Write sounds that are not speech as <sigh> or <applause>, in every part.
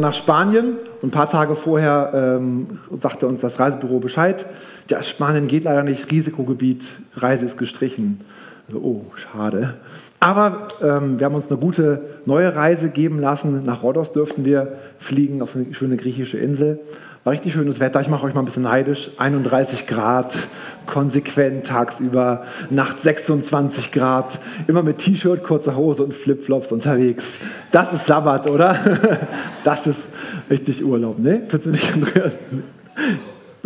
nach Spanien. Und ein paar Tage vorher ähm, sagte uns das Reisebüro Bescheid, ja, Spanien geht leider nicht, Risikogebiet, Reise ist gestrichen. Also, oh, schade. Aber ähm, wir haben uns eine gute neue Reise geben lassen. Nach Rhodos dürften wir fliegen auf eine schöne griechische Insel. War richtig schönes Wetter. Ich mache euch mal ein bisschen neidisch. 31 Grad, konsequent tagsüber, nachts 26 Grad, immer mit T-Shirt, kurzer Hose und Flipflops unterwegs. Das ist Sabbat, oder? <laughs> Das ist richtig Urlaub, ne? Findest du nicht, Andreas?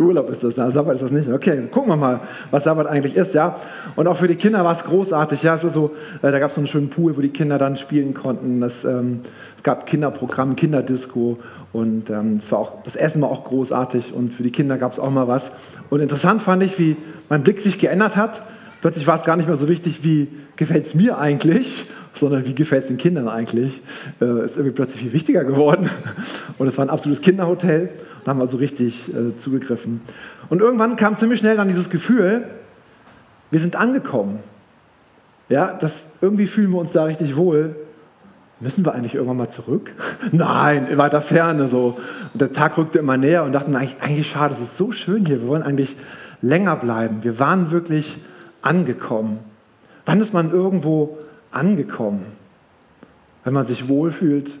Urlaub ist das, Sabbat ist das nicht. Okay, gucken wir mal, was Sabbat eigentlich ist, ja. Und auch für die Kinder war es großartig, ja. Es ist so, äh, da gab es so einen schönen Pool, wo die Kinder dann spielen konnten. Das, ähm, es gab Kinderprogramm, Kinderdisco und ähm, es war auch, das Essen war auch großartig und für die Kinder gab es auch mal was. Und interessant fand ich, wie mein Blick sich geändert hat. Plötzlich war es gar nicht mehr so wichtig, wie gefällt es mir eigentlich, sondern wie gefällt es den Kindern eigentlich. Äh, ist irgendwie plötzlich viel wichtiger geworden. Und es war ein absolutes Kinderhotel. Da haben wir so richtig äh, zugegriffen. Und irgendwann kam ziemlich schnell dann dieses Gefühl, wir sind angekommen. Ja, das, irgendwie fühlen wir uns da richtig wohl. Müssen wir eigentlich irgendwann mal zurück? <laughs> Nein, in weiter Ferne so. Und der Tag rückte immer näher und dachten, eigentlich, eigentlich schade, es ist so schön hier. Wir wollen eigentlich länger bleiben. Wir waren wirklich angekommen? Wann ist man irgendwo angekommen? Wenn man sich wohlfühlt,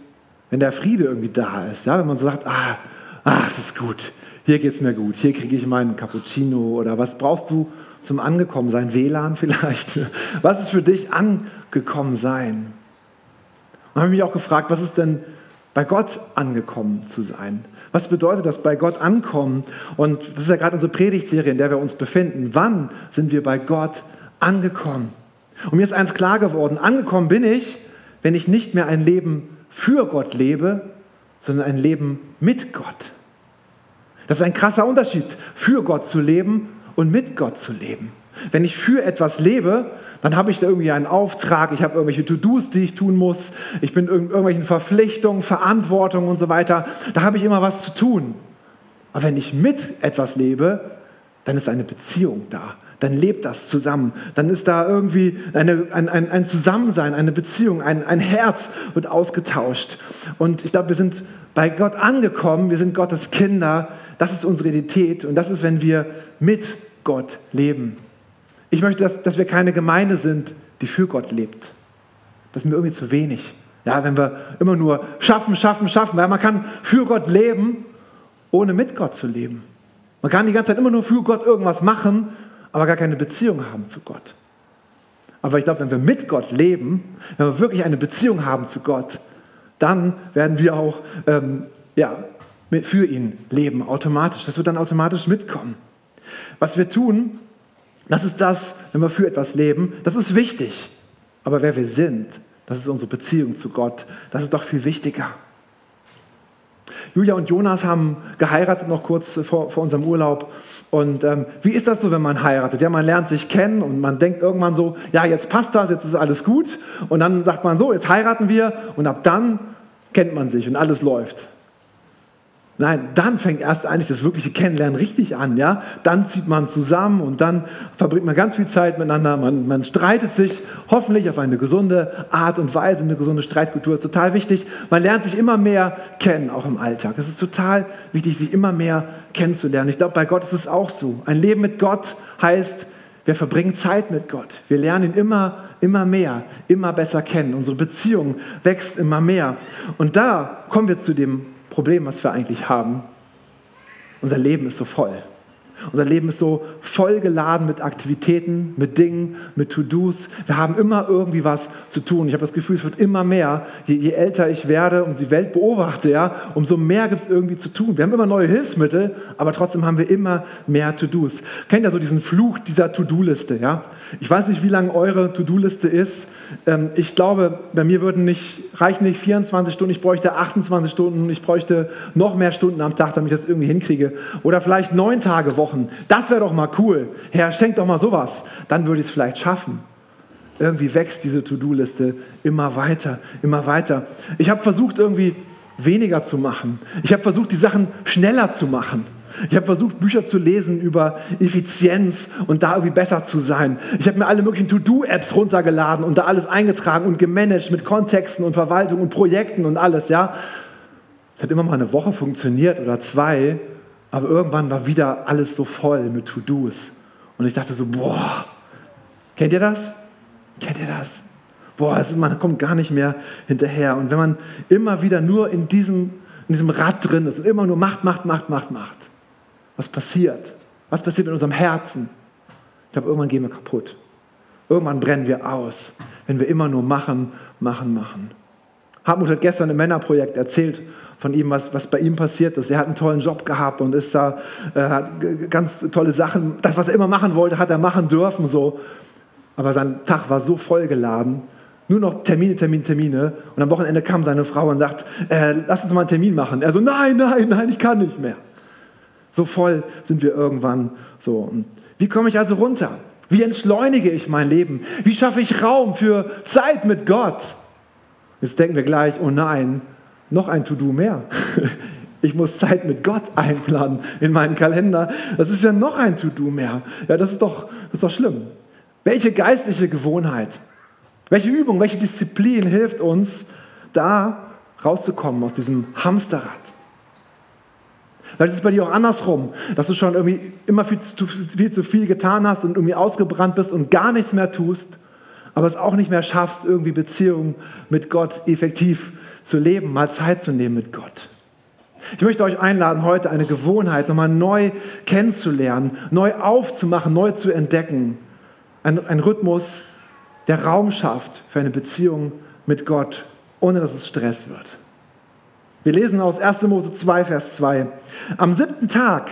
wenn der Friede irgendwie da ist, ja? wenn man so sagt, ah, ah es ist gut, hier geht es mir gut, hier kriege ich meinen Cappuccino oder was brauchst du zum Angekommensein? WLAN vielleicht? <laughs> Was ist für dich angekommen sein? Und habe mich auch gefragt, was ist denn bei Gott angekommen zu sein? Was bedeutet das, bei Gott ankommen? Und das ist ja gerade unsere Predigtserie, in der wir uns befinden. Wann sind wir bei Gott angekommen? Und mir ist eins klar geworden, angekommen bin ich, wenn ich nicht mehr ein Leben für Gott lebe, sondern ein Leben mit Gott. Das ist ein krasser Unterschied, für Gott zu leben und mit Gott zu leben. Wenn ich für etwas lebe, dann habe ich da irgendwie einen Auftrag, ich habe irgendwelche To-Dos, die ich tun muss, ich bin in irgendwelchen Verpflichtungen, Verantwortungen und so weiter. Da habe ich immer was zu tun. Aber wenn ich mit etwas lebe, dann ist eine Beziehung da. Dann lebt das zusammen. Dann ist da irgendwie eine, ein, ein, ein Zusammensein, eine Beziehung, ein, ein Herz wird ausgetauscht. Und ich glaube, wir sind bei Gott angekommen, wir sind Gottes Kinder. Das ist unsere Identität und das ist, wenn wir mit Gott leben. Ich möchte, dass, dass wir keine Gemeinde sind, die für Gott lebt. Das ist mir irgendwie zu wenig. Ja, wenn wir immer nur schaffen, schaffen, schaffen, weil man kann für Gott leben, ohne mit Gott zu leben. Man kann die ganze Zeit immer nur für Gott irgendwas machen, aber gar keine Beziehung haben zu Gott. Aber ich glaube, wenn wir mit Gott leben, wenn wir wirklich eine Beziehung haben zu Gott, dann werden wir auch ähm, ja, für ihn leben, automatisch. Das wird dann automatisch mitkommen. Was wir tun, das ist das, wenn wir für etwas leben, das ist wichtig. Aber wer wir sind, das ist unsere Beziehung zu Gott, das ist doch viel wichtiger. Julia und Jonas haben geheiratet noch kurz vor, vor unserem Urlaub. Und ähm, wie ist das so, wenn man heiratet? Ja, man lernt sich kennen und man denkt irgendwann so, ja, jetzt passt das, jetzt ist alles gut. Und dann sagt man so, jetzt heiraten wir und ab dann kennt man sich und alles läuft. Nein, dann fängt erst eigentlich das wirkliche Kennenlernen richtig an. Ja? Dann zieht man zusammen und dann verbringt man ganz viel Zeit miteinander. Man, man streitet sich hoffentlich auf eine gesunde Art und Weise. Eine gesunde Streitkultur ist total wichtig. Man lernt sich immer mehr kennen, auch im Alltag. Es ist total wichtig, sich immer mehr kennenzulernen. Ich glaube, bei Gott ist es auch so. Ein Leben mit Gott heißt, wir verbringen Zeit mit Gott. Wir lernen ihn immer, immer mehr, immer besser kennen. Unsere Beziehung wächst immer mehr. Und da kommen wir zu dem Problem, was wir eigentlich haben. Unser Leben ist so voll. Unser Leben ist so vollgeladen mit Aktivitäten, mit Dingen, mit To-Dos. Wir haben immer irgendwie was zu tun. Ich habe das Gefühl, es wird immer mehr. Je, je älter ich werde und die Welt beobachte, ja, umso mehr gibt es irgendwie zu tun. Wir haben immer neue Hilfsmittel, aber trotzdem haben wir immer mehr To-Dos. Kennt ihr so diesen Fluch dieser To-Do-Liste? Ja? Ich weiß nicht, wie lange eure To-Do-Liste ist. Ähm, ich glaube, bei mir würden nicht, reichen nicht 24 Stunden, ich bräuchte 28 Stunden, ich bräuchte noch mehr Stunden am Tag, damit ich das irgendwie hinkriege. Oder vielleicht neun Tage Woche Wochen. Das wäre doch mal cool. Herr, schenk doch mal sowas. Dann würde ich es vielleicht schaffen. Irgendwie wächst diese To-Do-Liste immer weiter, immer weiter. Ich habe versucht, irgendwie weniger zu machen. Ich habe versucht, die Sachen schneller zu machen. Ich habe versucht, Bücher zu lesen über Effizienz und da irgendwie besser zu sein. Ich habe mir alle möglichen To-Do-Apps runtergeladen und da alles eingetragen und gemanagt mit Kontexten und Verwaltung und Projekten und alles, ja. Es hat immer mal eine Woche funktioniert oder zwei, aber irgendwann war wieder alles so voll mit To-Dos. Und ich dachte so, boah, kennt ihr das? Kennt ihr das? Boah, also man kommt gar nicht mehr hinterher. Und wenn man immer wieder nur in diesem, in diesem Rad drin ist und immer nur macht, macht, macht, macht, macht, was passiert? Was passiert mit unserem Herzen? Ich glaube, irgendwann gehen wir kaputt. Irgendwann brennen wir aus, wenn wir immer nur machen, machen, machen. Hartmut hat gestern im Männerprojekt erzählt von ihm, was, was bei ihm passiert ist. Er hat einen tollen Job gehabt und ist da, äh, hat ganz tolle Sachen, das, was er immer machen wollte, hat er machen dürfen. So. Aber sein Tag war so vollgeladen, nur noch Termine, Termine, Termine. Und am Wochenende kam seine Frau und sagt, äh, lass uns mal einen Termin machen. Er so, nein, nein, nein, ich kann nicht mehr. So voll sind wir irgendwann so. Wie komme ich also runter? Wie entschleunige ich mein Leben? Wie schaffe ich Raum für Zeit mit Gott? Jetzt denken wir gleich, oh nein, noch ein To-Do mehr. <laughs> Ich muss Zeit mit Gott einplanen in meinen Kalender. Das ist ja noch ein To-Do mehr. Ja, das ist, doch, das ist doch schlimm. Welche geistliche Gewohnheit, welche Übung, welche Disziplin hilft uns, da rauszukommen aus diesem Hamsterrad? Vielleicht ist es bei dir auch andersrum, dass du schon irgendwie immer viel zu, viel zu viel getan hast und irgendwie ausgebrannt bist und gar nichts mehr tust, aber es auch nicht mehr schaffst, irgendwie Beziehungen mit Gott effektiv zu leben, mal Zeit zu nehmen mit Gott. Ich möchte euch einladen, heute eine Gewohnheit nochmal neu kennenzulernen, neu aufzumachen, neu zu entdecken. Ein, ein Rhythmus, der Raum schafft für eine Beziehung mit Gott, ohne dass es Stress wird. Wir lesen aus 1. Mose 2, Vers 2. Am siebten Tag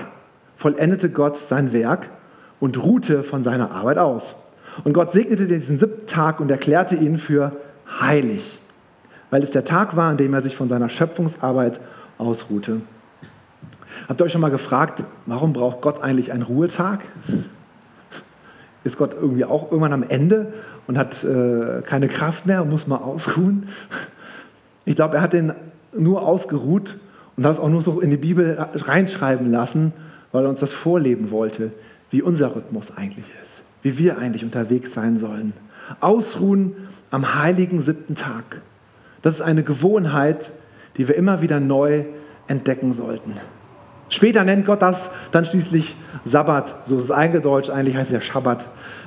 vollendete Gott sein Werk und ruhte von seiner Arbeit aus. Und Gott segnete diesen siebten Tag und erklärte ihn für heilig, weil es der Tag war, an dem er sich von seiner Schöpfungsarbeit ausruhte. Habt ihr euch schon mal gefragt, warum braucht Gott eigentlich einen Ruhetag? Ist Gott irgendwie auch irgendwann am Ende und hat äh, keine Kraft mehr und muss mal ausruhen? Ich glaube, er hat den nur ausgeruht und hat es auch nur so in die Bibel reinschreiben lassen, weil er uns das vorleben wollte, wie unser Rhythmus eigentlich ist, wie wir eigentlich unterwegs sein sollen. Ausruhen am heiligen siebten Tag. Das ist eine Gewohnheit, die wir immer wieder neu entdecken sollten. Später nennt Gott das dann schließlich Sabbat, so ist es eingedeutscht, eigentlich heißt es ja Schabbat,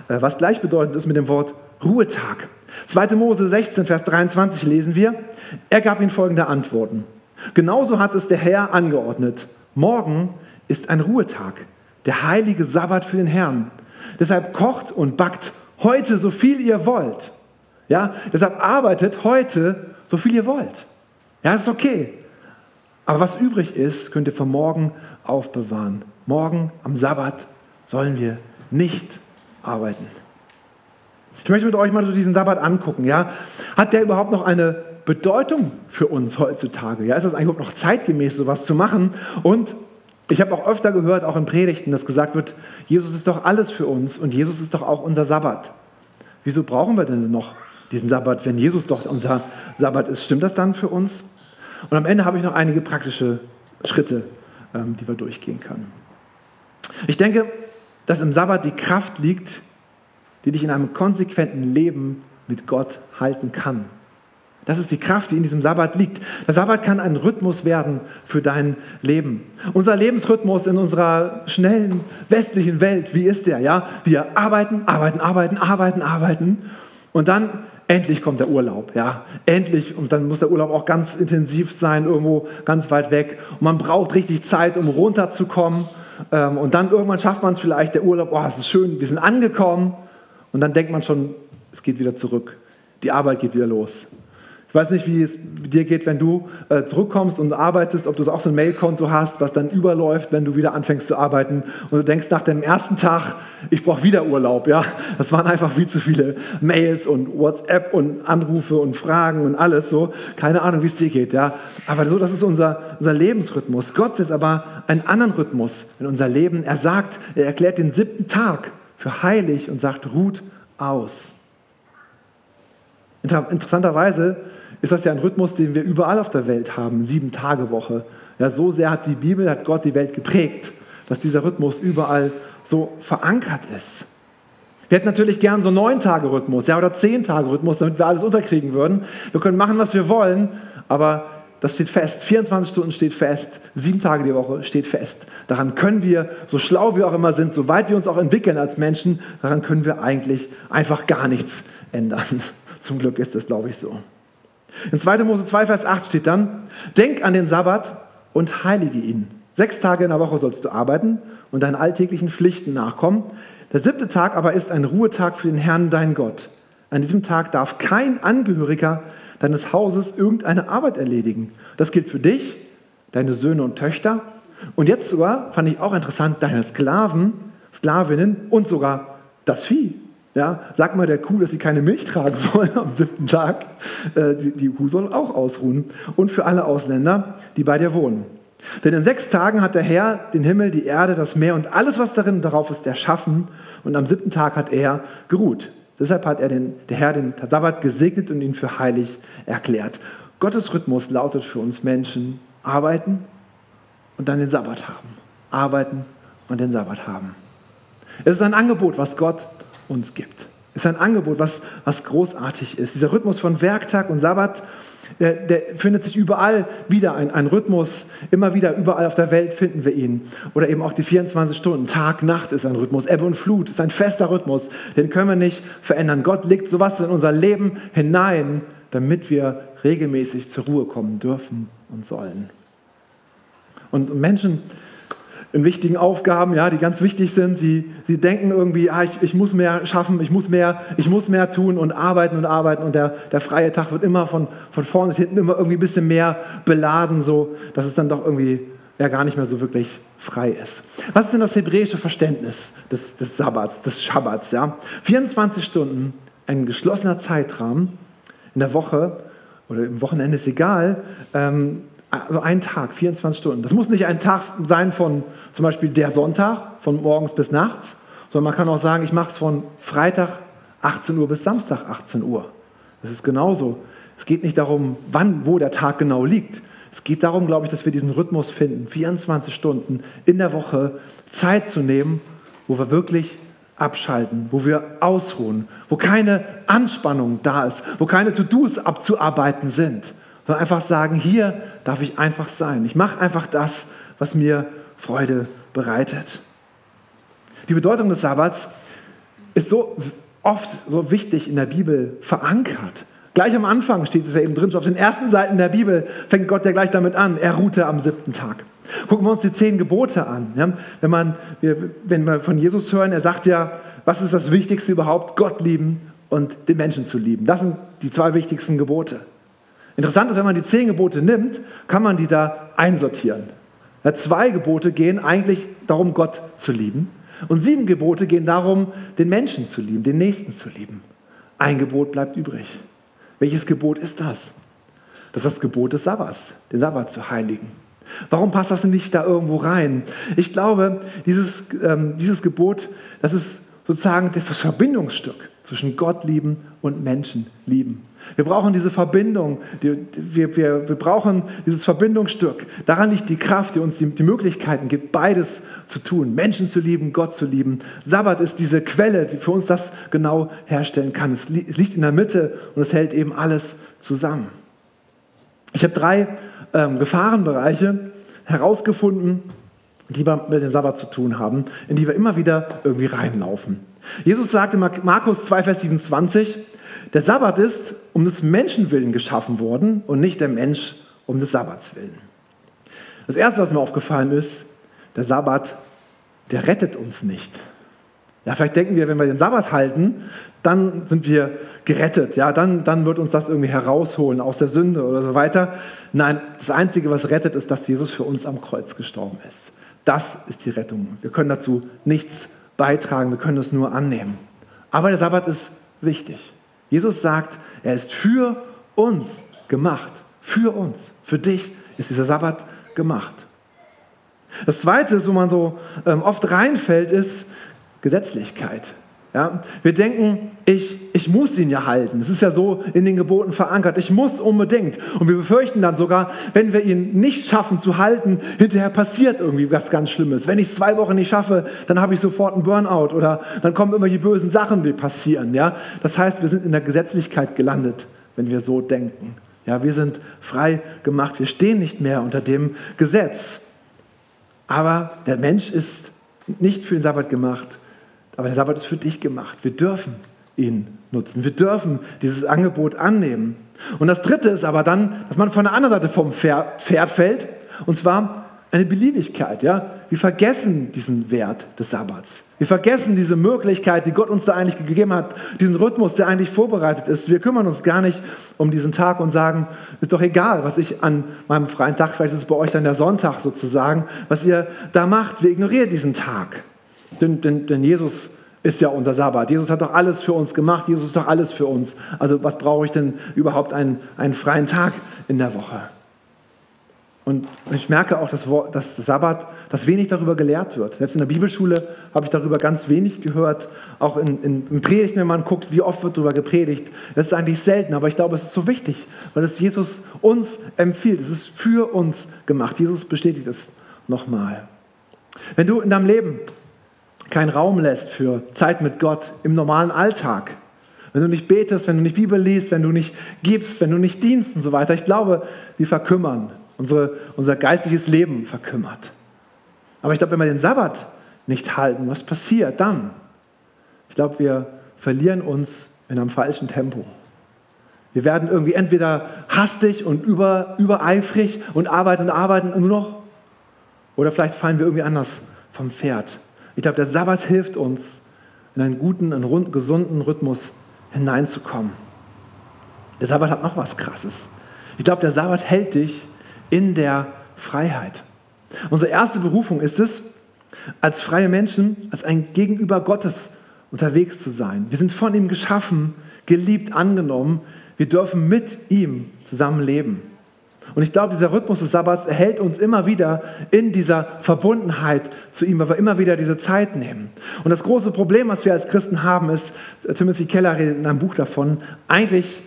äh, was gleichbedeutend ist mit dem Wort Ruhetag. 2. Mose 16, Vers 23 lesen wir, er gab ihnen folgende Antworten. Genauso hat es der Herr angeordnet. Morgen ist ein Ruhetag, der heilige Sabbat für den Herrn. Deshalb kocht und backt heute so viel ihr wollt. Ja, deshalb arbeitet heute so viel ihr wollt. Ja, ist okay. Aber was übrig ist, könnt ihr für morgen aufbewahren. Morgen am Sabbat sollen wir nicht arbeiten. Ich möchte mit euch mal so diesen Sabbat angucken. Ja? Hat der überhaupt noch eine Bedeutung für uns heutzutage? Ja? Ist das eigentlich noch zeitgemäß, sowas zu machen? Und ich habe auch öfter gehört, auch in Predigten, dass gesagt wird, Jesus ist doch alles für uns und Jesus ist doch auch unser Sabbat. Wieso brauchen wir denn noch diesen Sabbat, wenn Jesus doch unser Sabbat ist? Stimmt das dann für uns? Und am Ende habe ich noch einige praktische Schritte, ähm, die wir durchgehen können. Ich denke, dass im Sabbat die Kraft liegt, die dich in einem konsequenten Leben mit Gott halten kann. Das ist die Kraft, die in diesem Sabbat liegt. Der Sabbat kann ein Rhythmus werden für dein Leben. Unser Lebensrhythmus in unserer schnellen westlichen Welt, wie ist der? Ja, wir arbeiten, arbeiten, arbeiten, arbeiten, arbeiten und dann endlich kommt der Urlaub, ja, endlich und dann muss der Urlaub auch ganz intensiv sein, irgendwo ganz weit weg und man braucht richtig Zeit, um runterzukommen ähm, und dann irgendwann schafft man es vielleicht, der Urlaub, oh, es ist schön, wir sind angekommen und dann denkt man schon, es geht wieder zurück. Die Arbeit geht wieder los. Ich weiß nicht, wie es dir geht, wenn du äh, zurückkommst und arbeitest, ob du auch so ein Mailkonto hast, was dann überläuft, wenn du wieder anfängst zu arbeiten und du denkst nach dem ersten Tag, ich brauche wieder Urlaub. Ja, das waren einfach viel zu viele Mails und WhatsApp und Anrufe und Fragen und alles so. Keine Ahnung, wie es dir geht. Ja, aber so, das ist unser, unser Lebensrhythmus. Gott setzt aber einen anderen Rhythmus in unser Leben. Er sagt, er erklärt den siebten Tag für heilig und sagt, ruht aus. Interessanterweise ist das ja ein Rhythmus, den wir überall auf der Welt haben, sieben Tage Woche. Ja, so sehr hat die Bibel, hat Gott die Welt geprägt, dass dieser Rhythmus überall so verankert ist. Wir hätten natürlich gern so neun Tage Rhythmus, ja, oder zehn Tage Rhythmus, damit wir alles unterkriegen würden. Wir können machen, was wir wollen, aber das steht fest. 24 Stunden steht fest. Sieben Tage die Woche steht fest. Daran können wir, so schlau wir auch immer sind, so weit wir uns auch entwickeln als Menschen, daran können wir eigentlich einfach gar nichts ändern. Zum Glück ist das, glaube ich, so. In 2. Mose 2, Vers 8 steht dann, denk an den Sabbat und heilige ihn. Sechs Tage in der Woche sollst du arbeiten und deinen alltäglichen Pflichten nachkommen. Der siebte Tag aber ist ein Ruhetag für den Herrn, dein Gott. An diesem Tag darf kein Angehöriger deines Hauses irgendeine Arbeit erledigen. Das gilt für dich, deine Söhne und Töchter und jetzt sogar, fand ich auch interessant, deine Sklaven, Sklavinnen und sogar das Vieh. Ja, sag mal der Kuh, dass sie keine Milch tragen soll am siebten Tag. Äh, die, die Kuh soll auch ausruhen. Und für alle Ausländer, die bei dir wohnen. Denn in sechs Tagen hat der Herr den Himmel, die Erde, das Meer und alles, was darin und darauf ist, erschaffen. Und am siebten Tag hat er geruht. Deshalb hat er den, der Herr den Sabbat gesegnet und ihn für heilig erklärt. Gottes Rhythmus lautet für uns Menschen, arbeiten und dann den Sabbat haben. Arbeiten und den Sabbat haben. Es ist ein Angebot, was Gott uns gibt. Es ist ein Angebot, was, was großartig ist. Dieser Rhythmus von Werktag und Sabbat, der, der findet sich überall wieder, ein, ein, Rhythmus, immer wieder, überall auf der Welt finden wir ihn. Oder eben auch die 24 Stunden, Tag, Nacht ist ein Rhythmus, Ebbe und Flut ist ein fester Rhythmus, den können wir nicht verändern. Gott legt sowas in unser Leben hinein, damit wir regelmäßig zur Ruhe kommen dürfen und sollen. Und Menschen, in wichtigen Aufgaben, ja, die ganz wichtig sind. Sie, sie denken irgendwie, ah, ich, ich muss mehr schaffen, ich muss mehr, ich muss mehr tun und arbeiten und arbeiten. Und der, der freie Tag wird immer von, von vorne bis hinten immer irgendwie ein bisschen mehr beladen, so dass es dann doch irgendwie ja gar nicht mehr so wirklich frei ist. Was ist denn das hebräische Verständnis des, des Sabbats, des Schabbats? Ja? 24 Stunden, ein geschlossener Zeitrahmen in der Woche oder im Wochenende ist egal, ähm, also ein Tag, 24 Stunden. Das muss nicht ein Tag sein von zum Beispiel der Sonntag, von morgens bis nachts, sondern man kann auch sagen, ich mache es von Freitag 18 Uhr bis Samstag 18 Uhr. Das ist genauso. Es geht nicht darum, wann, wo der Tag genau liegt. Es geht darum, glaube ich, dass wir diesen Rhythmus finden, 24 Stunden in der Woche Zeit zu nehmen, wo wir wirklich abschalten, wo wir ausruhen, wo keine Anspannung da ist, wo keine To-Dos abzuarbeiten sind, sondern einfach sagen, hier darf ich einfach sein. Ich mache einfach das, was mir Freude bereitet. Die Bedeutung des Sabbats ist so oft so wichtig in der Bibel verankert. Gleich am Anfang steht es ja eben drin, auf den ersten Seiten der Bibel fängt Gott ja gleich damit an, er ruhte am siebten Tag. Gucken wir uns die zehn Gebote an. Ja? Wenn, man, wenn wir von Jesus hören, er sagt ja, was ist das Wichtigste überhaupt? Gott lieben und den Menschen zu lieben. Das sind die zwei wichtigsten Gebote. Interessant ist, wenn man die zehn Gebote nimmt, kann man die da einsortieren. Ja, zwei Gebote gehen eigentlich darum, Gott zu lieben. Und sieben Gebote gehen darum, den Menschen zu lieben, den Nächsten zu lieben. Ein Gebot bleibt übrig. Welches Gebot ist das? Das ist das Gebot des Sabbats, den Sabbat zu heiligen. Warum passt das nicht da irgendwo rein? Ich glaube, dieses, ähm, dieses Gebot, das ist sozusagen das Verbindungsstück zwischen Gott lieben und Menschen lieben. Wir brauchen diese Verbindung, die, wir, wir, wir brauchen dieses Verbindungsstück. Daran liegt die Kraft, die uns die, die Möglichkeiten gibt, beides zu tun. Menschen zu lieben, Gott zu lieben. Sabbat ist diese Quelle, die für uns das genau herstellen kann. Es, li es liegt in der Mitte und es hält eben alles zusammen. Ich habe drei ähm, Gefahrenbereiche herausgefunden, die mit dem Sabbat zu tun haben, in die wir immer wieder irgendwie reinlaufen. Jesus sagte in Markus 2, Vers 27, der Sabbat ist um des Menschen willen geschaffen worden und nicht der Mensch um des Sabbats willen. Das Erste, was mir aufgefallen ist, der Sabbat, der rettet uns nicht. Ja, vielleicht denken wir, wenn wir den Sabbat halten, dann sind wir gerettet. Ja, dann, dann wird uns das irgendwie herausholen aus der Sünde oder so weiter. Nein, das Einzige, was rettet, ist, dass Jesus für uns am Kreuz gestorben ist. Das ist die Rettung. Wir können dazu nichts beitragen, wir können es nur annehmen. Aber der Sabbat ist wichtig. Jesus sagt, er ist für uns gemacht. Für uns. Für dich ist dieser Sabbat gemacht. Das Zweite, wo man so ähm, oft reinfällt, ist Gesetzlichkeit. Ja, wir denken, ich, ich muss ihn ja halten. Es ist ja so in den Geboten verankert. Ich muss unbedingt. Und wir befürchten dann sogar, wenn wir ihn nicht schaffen zu halten, hinterher passiert irgendwie was ganz Schlimmes. Wenn ich es zwei Wochen nicht schaffe, dann habe ich sofort einen Burnout oder dann kommen immer die bösen Sachen, die passieren. Ja? Das heißt, wir sind in der Gesetzlichkeit gelandet, wenn wir so denken. Ja, wir sind frei gemacht. Wir stehen nicht mehr unter dem Gesetz. Aber der Mensch ist nicht für den Sabbat gemacht, aber der Sabbat ist für dich gemacht. Wir dürfen ihn nutzen. Wir dürfen dieses Angebot annehmen. Und das Dritte ist aber dann, dass man von der anderen Seite vom Pferd fällt, und zwar eine Beliebigkeit. Ja? Wir vergessen diesen Wert des Sabbats. Wir vergessen diese Möglichkeit, die Gott uns da eigentlich gegeben hat, diesen Rhythmus, der eigentlich vorbereitet ist. Wir kümmern uns gar nicht um diesen Tag und sagen, ist doch egal, was ich an meinem freien Tag, vielleicht ist es bei euch dann der Sonntag sozusagen, was ihr da macht. Wir ignorieren diesen Tag. Denn, denn, denn Jesus ist ja unser Sabbat. Jesus hat doch alles für uns gemacht. Jesus ist doch alles für uns. Also was brauche ich denn überhaupt einen, einen freien Tag in der Woche? Und ich merke auch, dass, dass Sabbat, dass wenig darüber gelehrt wird. Selbst in der Bibelschule habe ich darüber ganz wenig gehört. Auch in, in, in Predigten, wenn man guckt, wie oft wird darüber gepredigt. Das ist eigentlich selten, aber ich glaube, es ist so wichtig, weil es Jesus uns empfiehlt. Es ist für uns gemacht. Jesus bestätigt es nochmal. Wenn du in deinem Leben keinen Raum lässt für Zeit mit Gott im normalen Alltag, wenn du nicht betest, wenn du nicht Bibel liest, wenn du nicht gibst, wenn du nicht dienst und so weiter, ich glaube, wir verkümmern unsere, unser geistliches Leben verkümmert. Aber ich glaube, wenn wir den Sabbat nicht halten, was passiert dann? Ich glaube, wir verlieren uns in einem falschen Tempo. Wir werden irgendwie entweder hastig und über, übereifrig und arbeiten und arbeiten nur noch, oder vielleicht fallen wir irgendwie anders vom Pferd. Ich glaube, der Sabbat hilft uns, in einen guten, einen gesunden Rhythmus hineinzukommen. Der Sabbat hat noch was Krasses. Ich glaube, der Sabbat hält dich in der Freiheit. Unsere erste Berufung ist es, als freie Menschen, als ein Gegenüber Gottes unterwegs zu sein. Wir sind von ihm geschaffen, geliebt, angenommen. Wir dürfen mit ihm zusammen leben. Und ich glaube, dieser Rhythmus des Sabbats erhält uns immer wieder in dieser Verbundenheit zu ihm, weil wir immer wieder diese Zeit nehmen. Und das große Problem, was wir als Christen haben, ist, Timothy Keller redet in einem Buch davon, eigentlich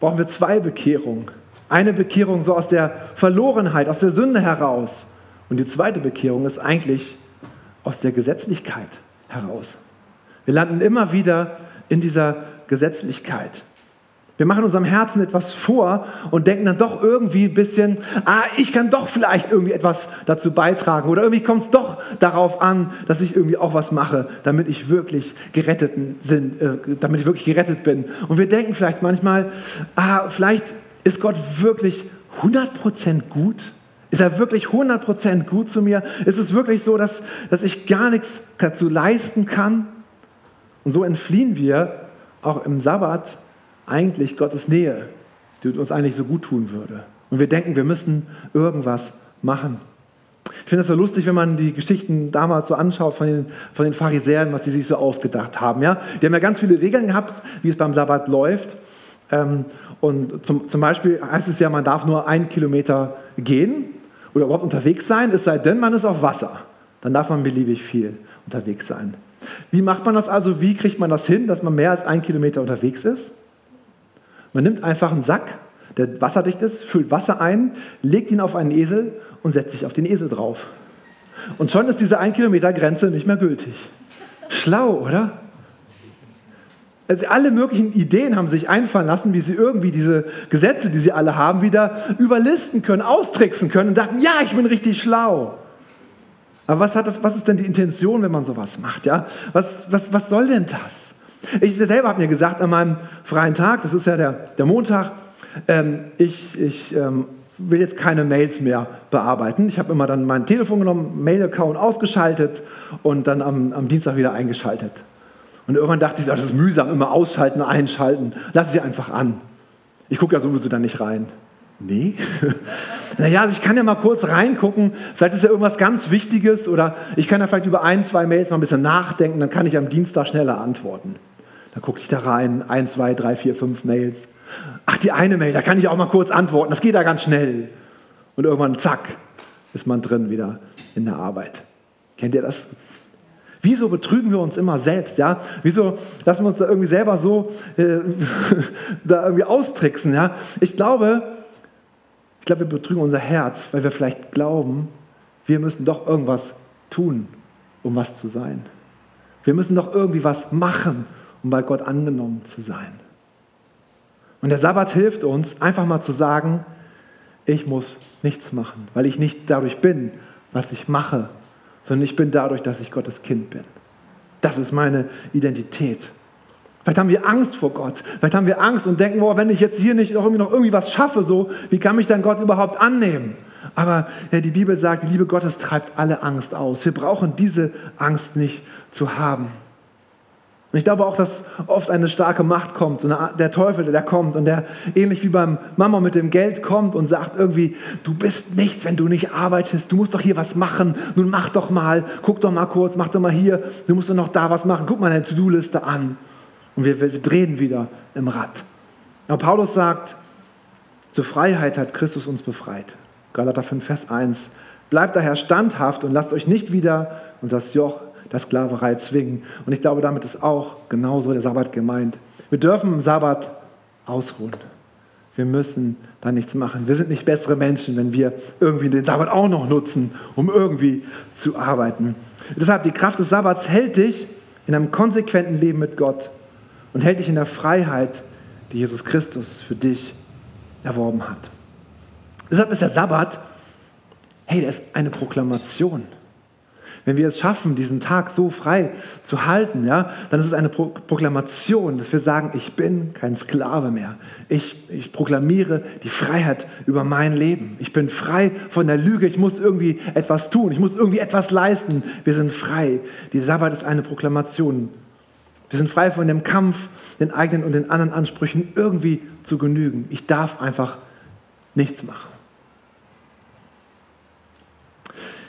brauchen wir zwei Bekehrungen. Eine Bekehrung so aus der Verlorenheit, aus der Sünde heraus. Und die zweite Bekehrung ist eigentlich aus der Gesetzlichkeit heraus. Wir landen immer wieder in dieser Gesetzlichkeit. Wir machen unserem Herzen etwas vor und denken dann doch irgendwie ein bisschen, ah, ich kann doch vielleicht irgendwie etwas dazu beitragen oder irgendwie kommt es doch darauf an, dass ich irgendwie auch was mache, damit ich wirklich gerettet, sind, äh, damit ich wirklich gerettet bin. Und wir denken vielleicht manchmal, ah, vielleicht ist Gott wirklich 100% gut? Ist er wirklich 100% gut zu mir? Ist es wirklich so, dass, dass ich gar nichts dazu leisten kann? Und so entfliehen wir auch im Sabbat eigentlich Gottes Nähe, die uns eigentlich so gut tun würde. Und wir denken, wir müssen irgendwas machen. Ich finde es so lustig, wenn man die Geschichten damals so anschaut von den, von den Pharisäern, was sie sich so ausgedacht haben. Ja? Die haben ja ganz viele Regeln gehabt, wie es beim Sabbat läuft. Ähm, und zum, zum Beispiel heißt es ja, man darf nur einen Kilometer gehen oder überhaupt unterwegs sein, es sei denn, man ist auf Wasser. Dann darf man beliebig viel unterwegs sein. Wie macht man das also? Wie kriegt man das hin, dass man mehr als einen Kilometer unterwegs ist? Man nimmt einfach einen Sack, der wasserdicht ist, füllt Wasser ein, legt ihn auf einen Esel und setzt sich auf den Esel drauf. Und schon ist diese 1 Kilometer Grenze nicht mehr gültig. Schlau, oder? Also alle möglichen Ideen haben sich einfallen lassen, wie sie irgendwie diese Gesetze, die sie alle haben, wieder überlisten können, austricksen können und dachten, ja, ich bin richtig schlau. Aber was, hat das, was ist denn die Intention, wenn man sowas macht? Ja? Was, was, was soll denn das? Ich selber habe mir gesagt, an meinem freien Tag, das ist ja der, der Montag, ähm, ich, ich ähm, will jetzt keine Mails mehr bearbeiten. Ich habe immer dann mein Telefon genommen, Mail-Account ausgeschaltet und dann am, am Dienstag wieder eingeschaltet. Und irgendwann dachte ich, das ist mühsam, immer ausschalten, einschalten. Lass sie einfach an. Ich gucke ja sowieso da nicht rein. Nee? <laughs> naja, also ich kann ja mal kurz reingucken. Vielleicht ist ja irgendwas ganz Wichtiges oder ich kann ja vielleicht über ein, zwei Mails mal ein bisschen nachdenken. Dann kann ich am Dienstag schneller antworten. Dann gucke ich da rein. Ein, zwei, drei, vier, fünf Mails. Ach, die eine Mail, da kann ich auch mal kurz antworten. Das geht da ganz schnell. Und irgendwann, zack, ist man drin wieder in der Arbeit. Kennt ihr das? Wieso betrügen wir uns immer selbst? Ja? Wieso lassen wir uns da irgendwie selber so äh, <laughs> da irgendwie austricksen? Ja? Ich glaube, ich glaube, wir betrügen unser Herz, weil wir vielleicht glauben, wir müssen doch irgendwas tun, um was zu sein. Wir müssen doch irgendwie was machen, um bei Gott angenommen zu sein. Und der Sabbat hilft uns, einfach mal zu sagen, ich muss nichts machen, weil ich nicht dadurch bin, was ich mache, sondern ich bin dadurch, dass ich Gottes Kind bin. Das ist meine Identität. Vielleicht haben wir Angst vor Gott. Vielleicht haben wir Angst und denken, boah, wenn ich jetzt hier nicht noch irgendwie, noch irgendwie was schaffe, so, wie kann mich dann Gott überhaupt annehmen? Aber ja, die Bibel sagt, die Liebe Gottes treibt alle Angst aus. Wir brauchen diese Angst nicht zu haben. Und ich glaube auch, dass oft eine starke Macht kommt, eine, der Teufel, der kommt und der ähnlich wie beim Mama mit dem Geld kommt und sagt irgendwie, du bist nichts, wenn du nicht arbeitest, du musst doch hier was machen, nun mach doch mal, guck doch mal kurz, mach doch mal hier, du musst doch noch da was machen, guck mal deine To-Do-Liste an. Und wir, wir drehen wieder im Rad. Aber Paulus sagt, zur Freiheit hat Christus uns befreit. Galater 5, Vers 1. Bleibt daher standhaft und lasst euch nicht wieder unter das Joch der Sklaverei zwingen. Und ich glaube, damit ist auch genauso der Sabbat gemeint. Wir dürfen im Sabbat ausruhen. Wir müssen da nichts machen. Wir sind nicht bessere Menschen, wenn wir irgendwie den Sabbat auch noch nutzen, um irgendwie zu arbeiten. Deshalb, die Kraft des Sabbats hält dich in einem konsequenten Leben mit Gott und hält dich in der Freiheit, die Jesus Christus für dich erworben hat. Deshalb ist der Sabbat, hey, der ist eine Proklamation. Wenn wir es schaffen, diesen Tag so frei zu halten, ja, dann ist es eine Pro Proklamation, dass wir sagen, ich bin kein Sklave mehr. Ich, ich proklamiere die Freiheit über mein Leben. Ich bin frei von der Lüge. Ich muss irgendwie etwas tun. Ich muss irgendwie etwas leisten. Wir sind frei. Die Sabbat ist eine Proklamation. Wir sind frei von dem Kampf, den eigenen und den anderen Ansprüchen irgendwie zu genügen. Ich darf einfach nichts machen.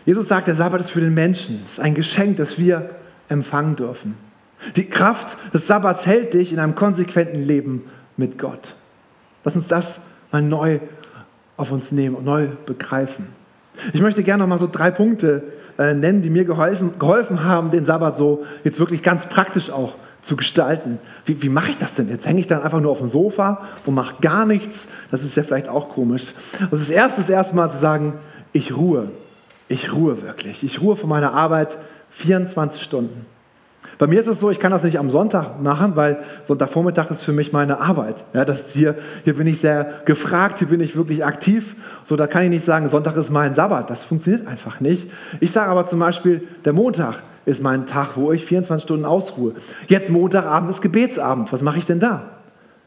Jesus sagt, der Sabbat ist für den Menschen. Es ist ein Geschenk, das wir empfangen dürfen. Die Kraft des Sabbats hält dich in einem konsequenten Leben mit Gott. Lass uns das mal neu auf uns nehmen und neu begreifen. Ich möchte gerne noch mal so drei Punkte äh, nennen, die mir geholfen, geholfen haben, den Sabbat so jetzt wirklich ganz praktisch auch zu gestalten. Wie, wie mache ich das denn jetzt? Hänge ich dann einfach nur auf dem Sofa und mache gar nichts? Das ist ja vielleicht auch komisch. Also das Erste ist erstmal zu sagen, ich ruhe. Ich ruhe wirklich. Ich ruhe von meiner Arbeit 24 Stunden. Bei mir ist es so, ich kann das nicht am Sonntag machen, weil Sonntagvormittag ist für mich meine Arbeit. Ja, das hier, hier bin ich sehr gefragt, hier bin ich wirklich aktiv. So, da kann ich nicht sagen, Sonntag ist mein Sabbat. Das funktioniert einfach nicht. Ich sage aber zum Beispiel, der Montag ist mein Tag, wo ich 24 Stunden ausruhe. Jetzt Montagabend ist Gebetsabend. Was mache ich denn da?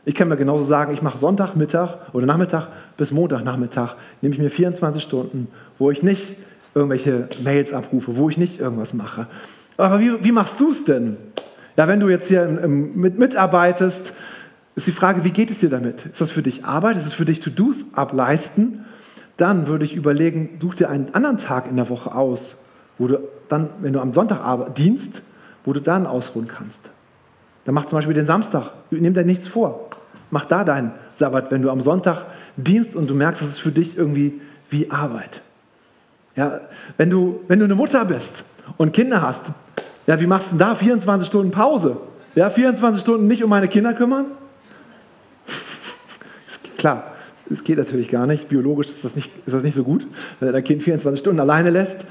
Ich kann mir genauso sagen, ich mache Sonntagmittag oder Nachmittag bis Montagnachmittag, nehme ich mir 24 Stunden, wo ich nicht irgendwelche Mails abrufe, wo ich nicht irgendwas mache. Aber wie, wie machst du es denn? Ja, wenn du jetzt hier mit, mitarbeitest, ist die Frage, wie geht es dir damit? Ist das für dich Arbeit? Ist es für dich To-Dos ableisten? Dann würde ich überlegen, such dir einen anderen Tag in der Woche aus, wo du dann, wenn du am Sonntag dienst, wo du dann ausruhen kannst. Dann mach zum Beispiel den Samstag, nimm dir nichts vor. Mach da deinen Sabbat, wenn du am Sonntag dienst und du merkst, das ist für dich irgendwie wie Arbeit. Ja, wenn, du, wenn du eine Mutter bist und Kinder hast, ja, wie machst du denn da 24 Stunden Pause? Ja, 24 Stunden nicht um meine Kinder kümmern? <laughs> Klar, es geht natürlich gar nicht. Biologisch ist das nicht, ist das nicht so gut, wenn du dein Kind 24 Stunden alleine lässt.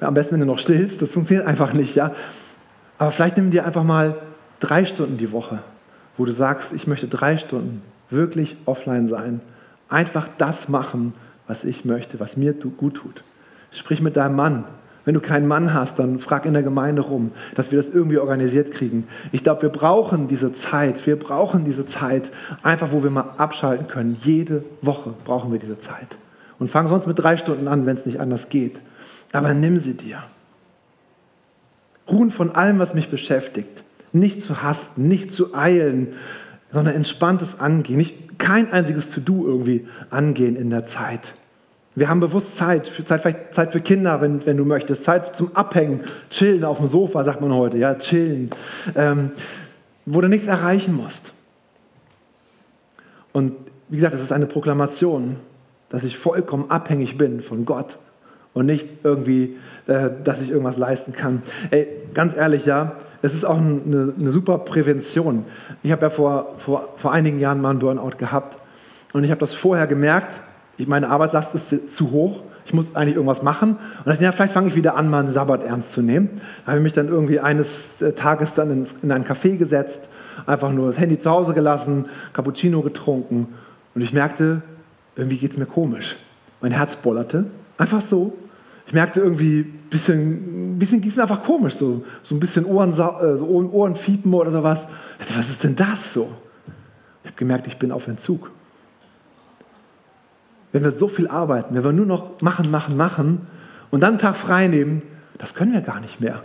Am besten, wenn du noch stillst. Das funktioniert <laughs> einfach nicht. Ja? Aber vielleicht nimm dir einfach mal drei Stunden die Woche, wo du sagst, ich möchte drei Stunden wirklich offline sein. Einfach das machen, was ich möchte, was mir gut tut. Sprich mit deinem Mann. Wenn du keinen Mann hast, dann frag in der Gemeinde rum, dass wir das irgendwie organisiert kriegen. Ich glaube, wir brauchen diese Zeit. Wir brauchen diese Zeit, einfach wo wir mal abschalten können. Jede Woche brauchen wir diese Zeit. Und fang sonst mit drei Stunden an, wenn es nicht anders geht. Aber nimm sie dir. Ruhen von allem, was mich beschäftigt. Nicht zu hasten, nicht zu eilen, sondern entspanntes Angehen. Nicht kein einziges To-Do irgendwie angehen in der Zeit. Wir haben bewusst Zeit, für, Zeit, vielleicht Zeit für Kinder, wenn, wenn du möchtest, Zeit zum Abhängen, chillen auf dem Sofa, sagt man heute, ja, chillen, ähm, wo du nichts erreichen musst. Und wie gesagt, es ist eine Proklamation, dass ich vollkommen abhängig bin von Gott und nicht irgendwie, äh, dass ich irgendwas leisten kann. Ey, ganz ehrlich, ja, es ist auch eine, eine super Prävention. Ich habe ja vor, vor, vor einigen Jahren mal einen Burnout gehabt und ich habe das vorher gemerkt, meine Arbeitslast ist zu hoch. Ich muss eigentlich irgendwas machen. Und dachte, ja, vielleicht fange ich wieder an, mal einen Sabbat ernst zu nehmen. Da habe ich mich dann irgendwie eines äh, Tages dann in, in ein Café gesetzt, einfach nur das Handy zu Hause gelassen, Cappuccino getrunken und ich merkte, irgendwie geht es mir komisch. Mein Herz bollerte, einfach so. Ich merkte irgendwie, ein bisschen, bisschen ging es mir einfach komisch, so, so ein bisschen Ohren, äh, so Ohrenfiepen oder sowas. Was ist denn das so? Ich habe gemerkt, ich bin auf Entzug. Wenn wir so viel arbeiten, wenn wir nur noch machen, machen, machen und dann einen Tag frei nehmen, das können wir gar nicht mehr.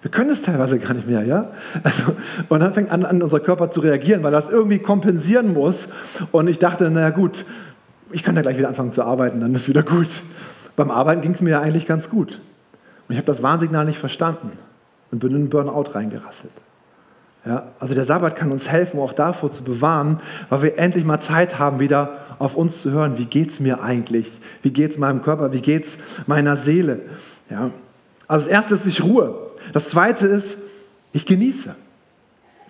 Wir können es teilweise gar nicht mehr, ja? Also, und dann fängt an, an unser Körper zu reagieren, weil das irgendwie kompensieren muss. Und ich dachte, naja gut, ich kann ja gleich wieder anfangen zu arbeiten, dann ist wieder gut. Beim Arbeiten ging es mir ja eigentlich ganz gut. Und ich habe das Warnsignal nicht verstanden und bin in einen Burnout reingerasselt. Ja, also der Sabbat kann uns helfen, auch davor zu bewahren, weil wir endlich mal Zeit haben, wieder auf uns zu hören, wie geht es mir eigentlich? Wie geht es meinem Körper? Wie geht es meiner Seele? Ja. Also das Erste ist, ich ruhe. Das Zweite ist, ich genieße.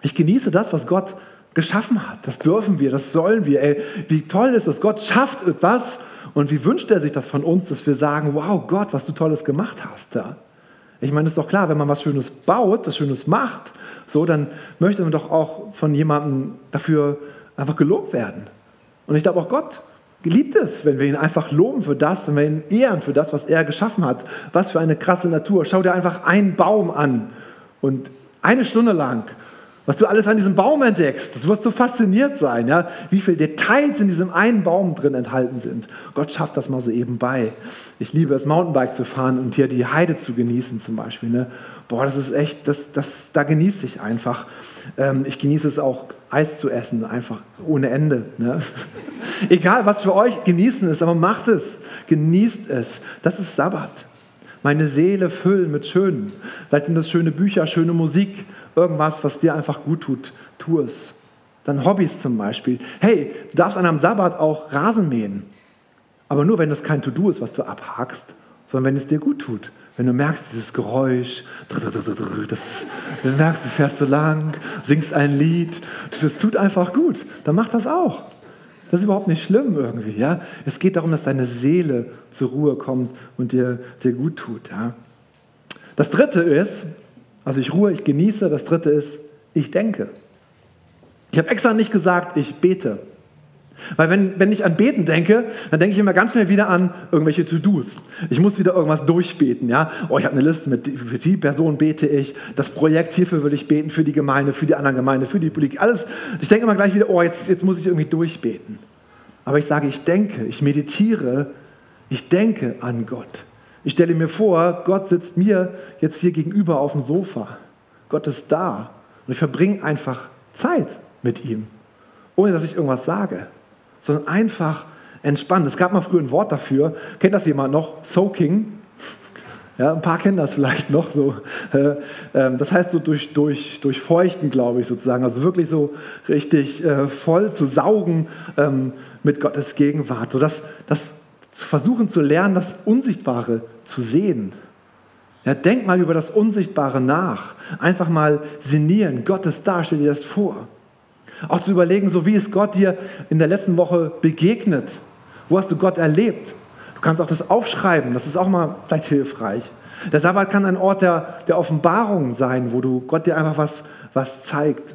Ich genieße das, was Gott geschaffen hat. Das dürfen wir, das sollen wir. Ey, wie toll ist das? Gott schafft etwas und wie wünscht er sich das von uns, dass wir sagen, wow Gott, was du Tolles gemacht hast. Ja. Ich meine, es ist doch klar, wenn man was Schönes baut, was Schönes macht, so, dann möchte man doch auch von jemandem dafür einfach gelobt werden. Und ich glaube auch Gott liebt es, wenn wir ihn einfach loben für das, wenn wir ihn ehren für das, was er geschaffen hat. Was für eine krasse Natur. Schau dir einfach einen Baum an und eine Stunde lang was du alles an diesem Baum entdeckst, das wirst du fasziniert sein, ja? wie viele Details in diesem einen Baum drin enthalten sind. Gott schafft das mal so eben bei. Ich liebe es, Mountainbike zu fahren und hier die Heide zu genießen zum Beispiel. Ne? Boah, das ist echt, das, das, da genieße ich einfach. Ähm, ich genieße es auch, Eis zu essen, einfach ohne Ende. Ne? <laughs> Egal, was für euch genießen ist, aber macht es, genießt es. Das ist Sabbat meine Seele füllen mit Schönen. Vielleicht sind das schöne Bücher, schöne Musik, irgendwas, was dir einfach gut tut. Tu es. Dann Hobbys zum Beispiel. Hey, du darfst an einem Sabbat auch Rasen mähen. Aber nur, wenn das kein To-Do ist, was du abhakst, sondern wenn es dir gut tut. Wenn du merkst, dieses Geräusch, dann merkst du, fährst du lang, singst ein Lied, das tut einfach gut, dann mach das auch. Das ist überhaupt nicht schlimm irgendwie. Ja? Es geht darum, dass deine Seele zur Ruhe kommt und dir, dir gut tut. Ja? Das dritte ist, also ich ruhe, ich genieße. Das dritte ist, ich denke. Ich habe extra nicht gesagt, ich bete. Weil wenn, wenn ich an Beten denke, dann denke ich immer ganz schnell wieder an irgendwelche To-Dos. Ich muss wieder irgendwas durchbeten. Ja? Oh, ich habe eine Liste, mit, für die Person bete ich, das Projekt hierfür will ich beten, für die Gemeinde, für die anderen Gemeinde, für die Politik, alles. Ich denke immer gleich wieder, oh, jetzt, jetzt muss ich irgendwie durchbeten. Aber ich sage, ich denke, ich meditiere, ich denke an Gott. Ich stelle mir vor, Gott sitzt mir jetzt hier gegenüber auf dem Sofa. Gott ist da. Und ich verbringe einfach Zeit mit ihm, ohne dass ich irgendwas sage sondern einfach entspannen. Es gab mal früher ein Wort dafür. Kennt das jemand noch? Soaking. Ja, ein paar kennen das vielleicht noch so. Äh, ähm, das heißt so durch, durch, durch Feuchten, glaube ich, sozusagen. Also wirklich so richtig äh, voll zu saugen ähm, mit Gottes Gegenwart. So das, das zu versuchen zu lernen, das Unsichtbare zu sehen. Ja, denk mal über das Unsichtbare nach. Einfach mal sinnieren. Gott ist da, stell dir das vor. Auch zu überlegen, so wie ist Gott dir in der letzten Woche begegnet? Wo hast du Gott erlebt? Du kannst auch das aufschreiben, das ist auch mal vielleicht hilfreich. Der Sabbat kann ein Ort der, der Offenbarung sein, wo du Gott dir einfach was, was zeigt.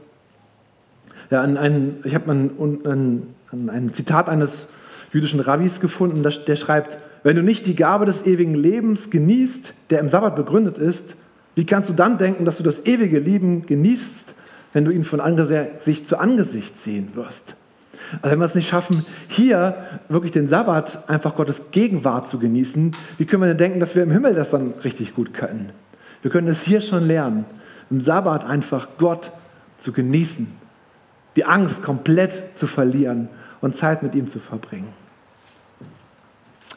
Ja, ein, ein, ich habe ein, ein, ein, Zitat eines jüdischen Rabbis gefunden, der schreibt, wenn du nicht die Gabe des ewigen Lebens genießt, der im Sabbat begründet ist, wie kannst du dann denken, dass du das ewige Leben genießt, wenn du ihn von Angesicht zu Angesicht sehen wirst. Also wenn wir es nicht schaffen, hier wirklich den Sabbat einfach Gottes Gegenwart zu genießen, wie können wir denn denken, dass wir im Himmel das dann richtig gut können? Wir können es hier schon lernen, im Sabbat einfach Gott zu genießen, die Angst komplett zu verlieren und Zeit mit ihm zu verbringen.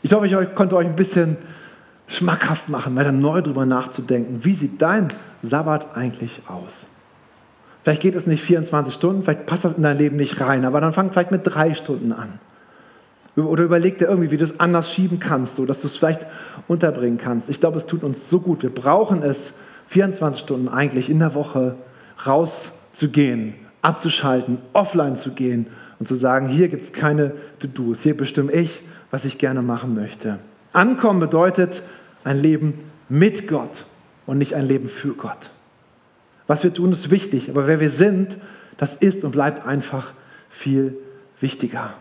Ich hoffe, ich konnte euch ein bisschen schmackhaft machen, weiter neu darüber nachzudenken, wie sieht dein Sabbat eigentlich aus? Vielleicht geht es nicht 24 Stunden, vielleicht passt das in dein Leben nicht rein, aber dann fang vielleicht mit drei Stunden an. Oder überleg dir irgendwie, wie du es anders schieben kannst, so dass du es vielleicht unterbringen kannst. Ich glaube, es tut uns so gut. Wir brauchen es, 24 Stunden eigentlich in der Woche rauszugehen, abzuschalten, offline zu gehen und zu sagen, hier gibt es keine To-Dos, hier bestimme ich, was ich gerne machen möchte. Ankommen bedeutet ein Leben mit Gott und nicht ein Leben für Gott. Was wir tun, ist wichtig, aber wer wir sind, das ist und bleibt einfach viel wichtiger.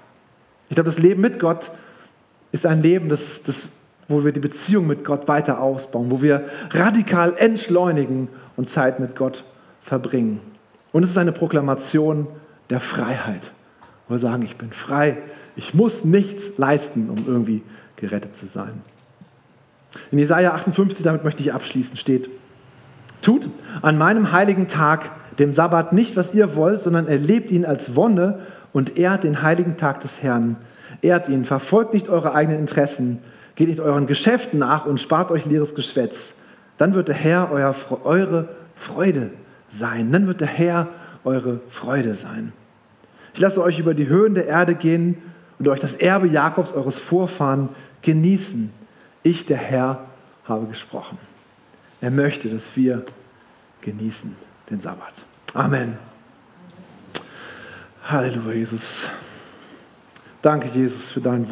Ich glaube, das Leben mit Gott ist ein Leben, das, das, wo wir die Beziehung mit Gott weiter ausbauen, wo wir radikal entschleunigen und Zeit mit Gott verbringen. Und es ist eine Proklamation der Freiheit, wo wir sagen, ich bin frei, ich muss nichts leisten, um irgendwie gerettet zu sein. In Jesaja 58, damit möchte ich abschließen, steht: Tut an meinem heiligen Tag, dem Sabbat, nicht, was ihr wollt, sondern erlebt ihn als Wonne und ehrt den heiligen Tag des Herrn. Ehrt ihn, verfolgt nicht eure eigenen Interessen, geht nicht euren Geschäften nach und spart euch leeres Geschwätz. Dann wird der Herr euer, eure Freude sein. Dann wird der Herr eure Freude sein. Ich lasse euch über die Höhen der Erde gehen und euch das Erbe Jakobs, eures Vorfahren, genießen. Ich, der Herr, habe gesprochen. Er möchte, dass wir genießen den Sabbat. Amen. Halleluja, Jesus. Danke, Jesus, für dein Wort.